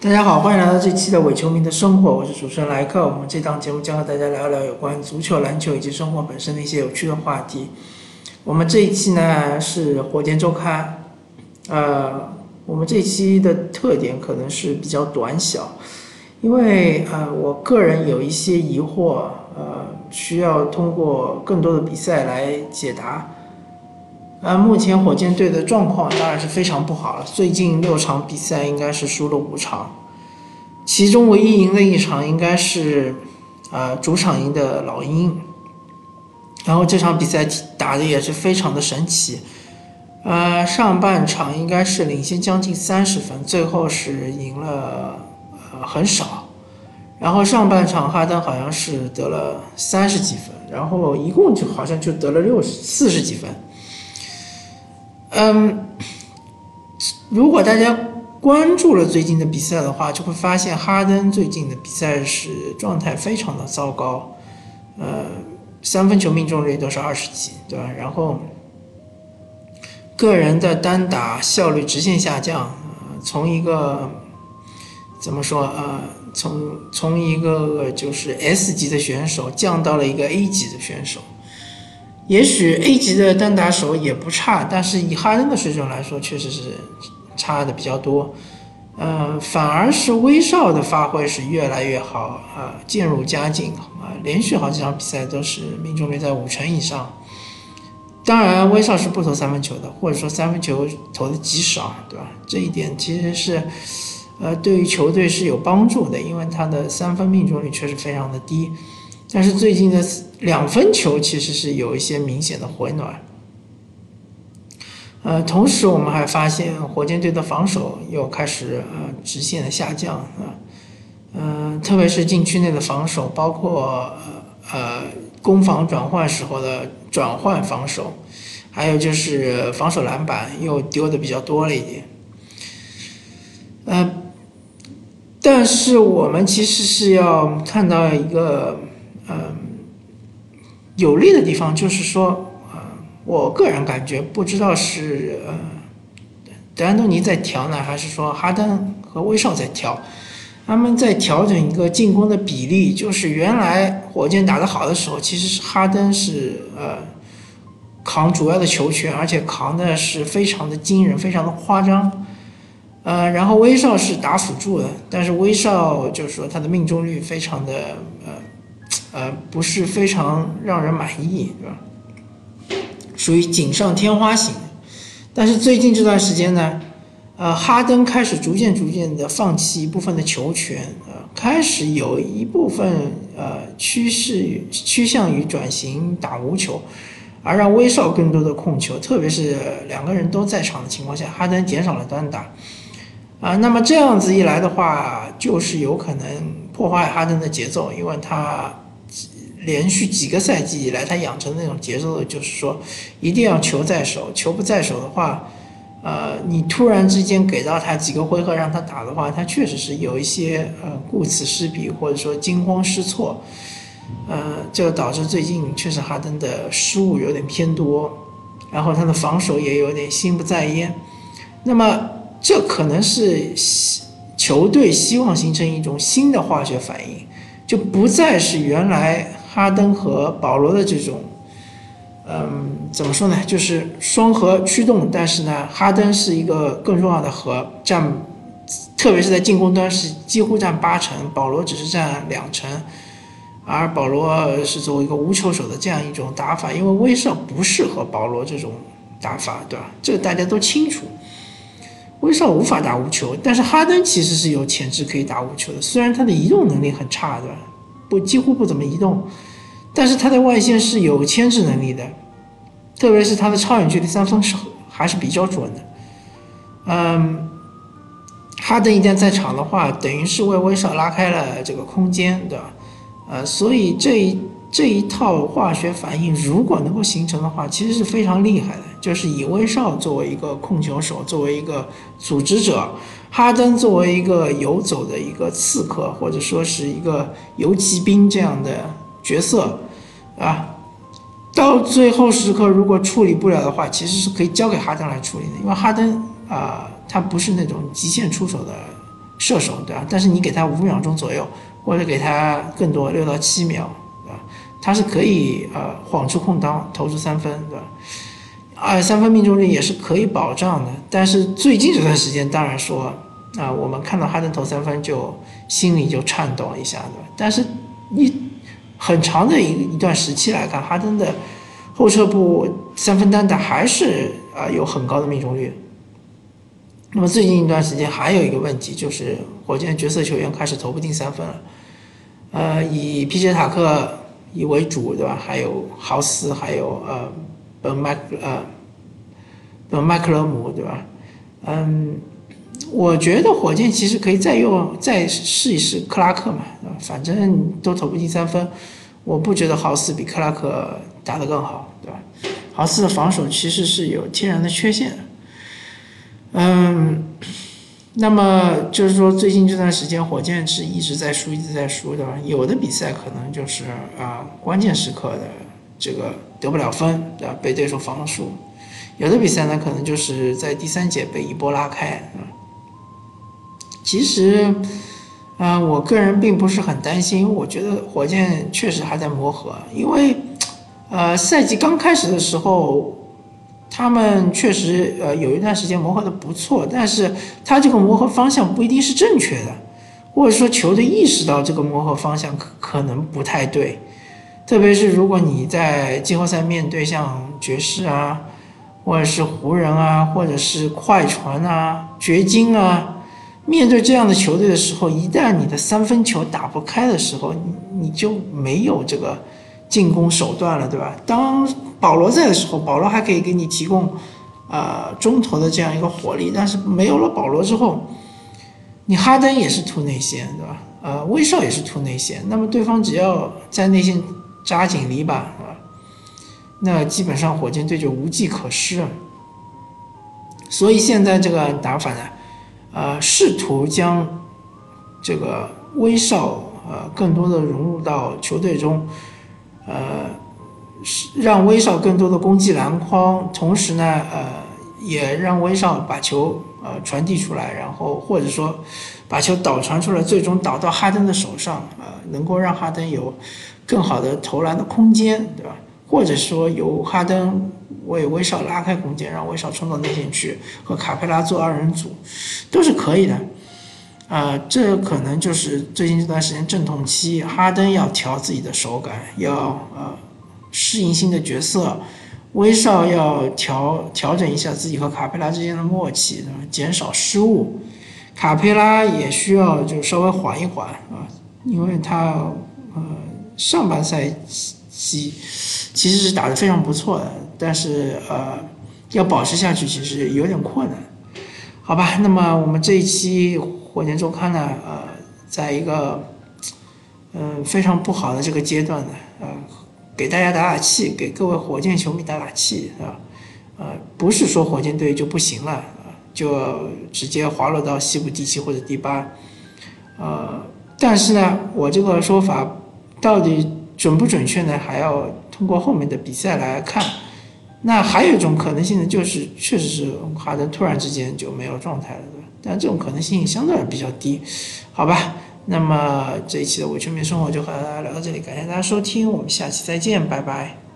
大家好，欢迎来到这期的伪球迷的生活，我是主持人莱克。我们这档节目将和大家聊一聊有关足球、篮球以及生活本身的一些有趣的话题。我们这一期呢是火箭周刊，呃，我们这一期的特点可能是比较短小，因为呃我个人有一些疑惑，呃需要通过更多的比赛来解答。呃，目前火箭队的状况当然是非常不好了。最近六场比赛应该是输了五场，其中唯一赢的一场应该是，呃，主场赢的老鹰。然后这场比赛打的也是非常的神奇，呃，上半场应该是领先将近三十分，最后是赢了呃很少。然后上半场哈登好像是得了三十几分，然后一共就好像就得了六十四十几分。嗯，如果大家关注了最近的比赛的话，就会发现哈登最近的比赛是状态非常的糟糕，呃，三分球命中率都是二十几，对吧？然后个人的单打效率直线下降，从一个怎么说呃，从从一个就是 S 级的选手降到了一个 A 级的选手。也许 A 级的单打手也不差，但是以哈登的水准来说，确实是差的比较多。呃，反而是威少的发挥是越来越好啊，渐入佳境啊，连续好几场比赛都是命中率在五成以上。当然，威少是不投三分球的，或者说三分球投的极少，对吧？这一点其实是呃对于球队是有帮助的，因为他的三分命中率确实非常的低。但是最近的两分球其实是有一些明显的回暖，呃，同时我们还发现火箭队的防守又开始呃直线的下降啊，嗯，特别是禁区内的防守，包括呃攻防转换时候的转换防守，还有就是防守篮板又丢的比较多了一点，呃，但是我们其实是要看到一个。有利的地方就是说，呃，我个人感觉不知道是呃，德安东尼在调呢，还是说哈登和威少在调，他们在调整一个进攻的比例。就是原来火箭打得好的时候，其实是哈登是呃扛主要的球权，而且扛的是非常的惊人，非常的夸张。呃，然后威少是打辅助的，但是威少就是说他的命中率非常的呃。呃，不是非常让人满意，对吧？属于锦上添花型。但是最近这段时间呢，呃，哈登开始逐渐逐渐的放弃一部分的球权，呃，开始有一部分呃趋势趋向于转型打无球，而让威少更多的控球，特别是两个人都在场的情况下，哈登减少了单打，啊，那么这样子一来的话，就是有可能破坏哈登的节奏，因为他。连续几个赛季以来，他养成那种节奏，就是说，一定要球在手，球不在手的话，呃，你突然之间给到他几个回合让他打的话，他确实是有一些呃顾此失彼，或者说惊慌失措，呃，就导致最近确实哈登的失误有点偏多，然后他的防守也有点心不在焉，那么这可能是球队希望形成一种新的化学反应，就不再是原来。哈登和保罗的这种，嗯，怎么说呢？就是双核驱动，但是呢，哈登是一个更重要的核，占，特别是在进攻端是几乎占八成，保罗只是占两成，而保罗是作为一个无球手的这样一种打法，因为威少不适合保罗这种打法，对吧？这个大家都清楚，威少无法打无球，但是哈登其实是有潜质可以打无球的，虽然他的移动能力很差，对吧？不，几乎不怎么移动。但是他的外线是有牵制能力的，特别是他的超远距离三分是还是比较准的。嗯，哈登一旦在场的话，等于是为威少拉开了这个空间，对吧？呃，所以这一这一套化学反应如果能够形成的话，其实是非常厉害的。就是以威少作为一个控球手，作为一个组织者，哈登作为一个游走的一个刺客，或者说是一个游骑兵这样的角色。啊，到最后时刻如果处理不了的话，其实是可以交给哈登来处理的，因为哈登啊，他不是那种极限出手的射手，对吧？但是你给他五秒钟左右，或者给他更多六到七秒，对吧？他是可以呃晃出空当投出三分，对吧？二三分命中率也是可以保障的。但是最近这段时间，当然说啊，我们看到哈登投三分就心里就颤抖一下，对吧？但是你很长的一一段时期来看，哈登的后撤步三分单打还是啊有很高的命中率。那么最近一段时间还有一个问题，就是火箭角色球员开始投不进三分了，呃，以皮杰塔克以为主，对吧？还有豪斯，还有呃本麦呃本麦克勒姆，对吧？嗯，我觉得火箭其实可以再用再试一试克拉克嘛，反正都投不进三分，我不觉得豪斯比克拉克打得更好，对吧？豪斯的防守其实是有天然的缺陷。嗯，那么就是说，最近这段时间，火箭是一直在输，一直在输的。有的比赛可能就是啊，关键时刻的这个得不了分，对吧？被对手防了输；有的比赛呢，可能就是在第三节被一波拉开。嗯其实，啊，我个人并不是很担心。我觉得火箭确实还在磨合，因为，呃，赛季刚开始的时候。他们确实呃有一段时间磨合的不错，但是他这个磨合方向不一定是正确的，或者说球队意识到这个磨合方向可可能不太对，特别是如果你在季后赛面对像爵士啊，或者是湖人啊，或者是快船啊、掘金啊，面对这样的球队的时候，一旦你的三分球打不开的时候，你你就没有这个进攻手段了，对吧？当保罗在的时候，保罗还可以给你提供，呃，中投的这样一个火力。但是没有了保罗之后，你哈登也是突内线，对吧？呃，威少也是突内线。那么对方只要在内线扎紧篱笆，啊，那基本上火箭队就无计可施。所以现在这个打法呢，呃，试图将这个威少呃更多的融入到球队中，呃。让威少更多的攻击篮筐，同时呢，呃，也让威少把球呃传递出来，然后或者说把球导传出来，最终导到哈登的手上，呃，能够让哈登有更好的投篮的空间，对吧？或者说由哈登为威少拉开空间，让威少冲到内线去和卡佩拉做二人组，都是可以的。啊，这可能就是最近这段时间阵痛期，哈登要调自己的手感，要呃。适应新的角色，威少要调调整一下自己和卡佩拉之间的默契，减少失误。卡佩拉也需要就稍微缓一缓啊，因为他呃上半赛季西其实是打得非常不错的，但是呃要保持下去其实有点困难。好吧，那么我们这一期火箭周刊呢，呃，在一个嗯非常不好的这个阶段呢，呃。给大家打打气，给各位火箭球迷打打气，啊，呃，不是说火箭队就不行了，就直接滑落到西部第七或者第八，呃，但是呢，我这个说法到底准不准确呢？还要通过后面的比赛来看。那还有一种可能性呢，就是确实是哈登突然之间就没有状态了，对吧？但这种可能性相对比较低，好吧？那么这一期的伪全民生活就和大家聊到这里，感谢大家收听，我们下期再见，拜拜。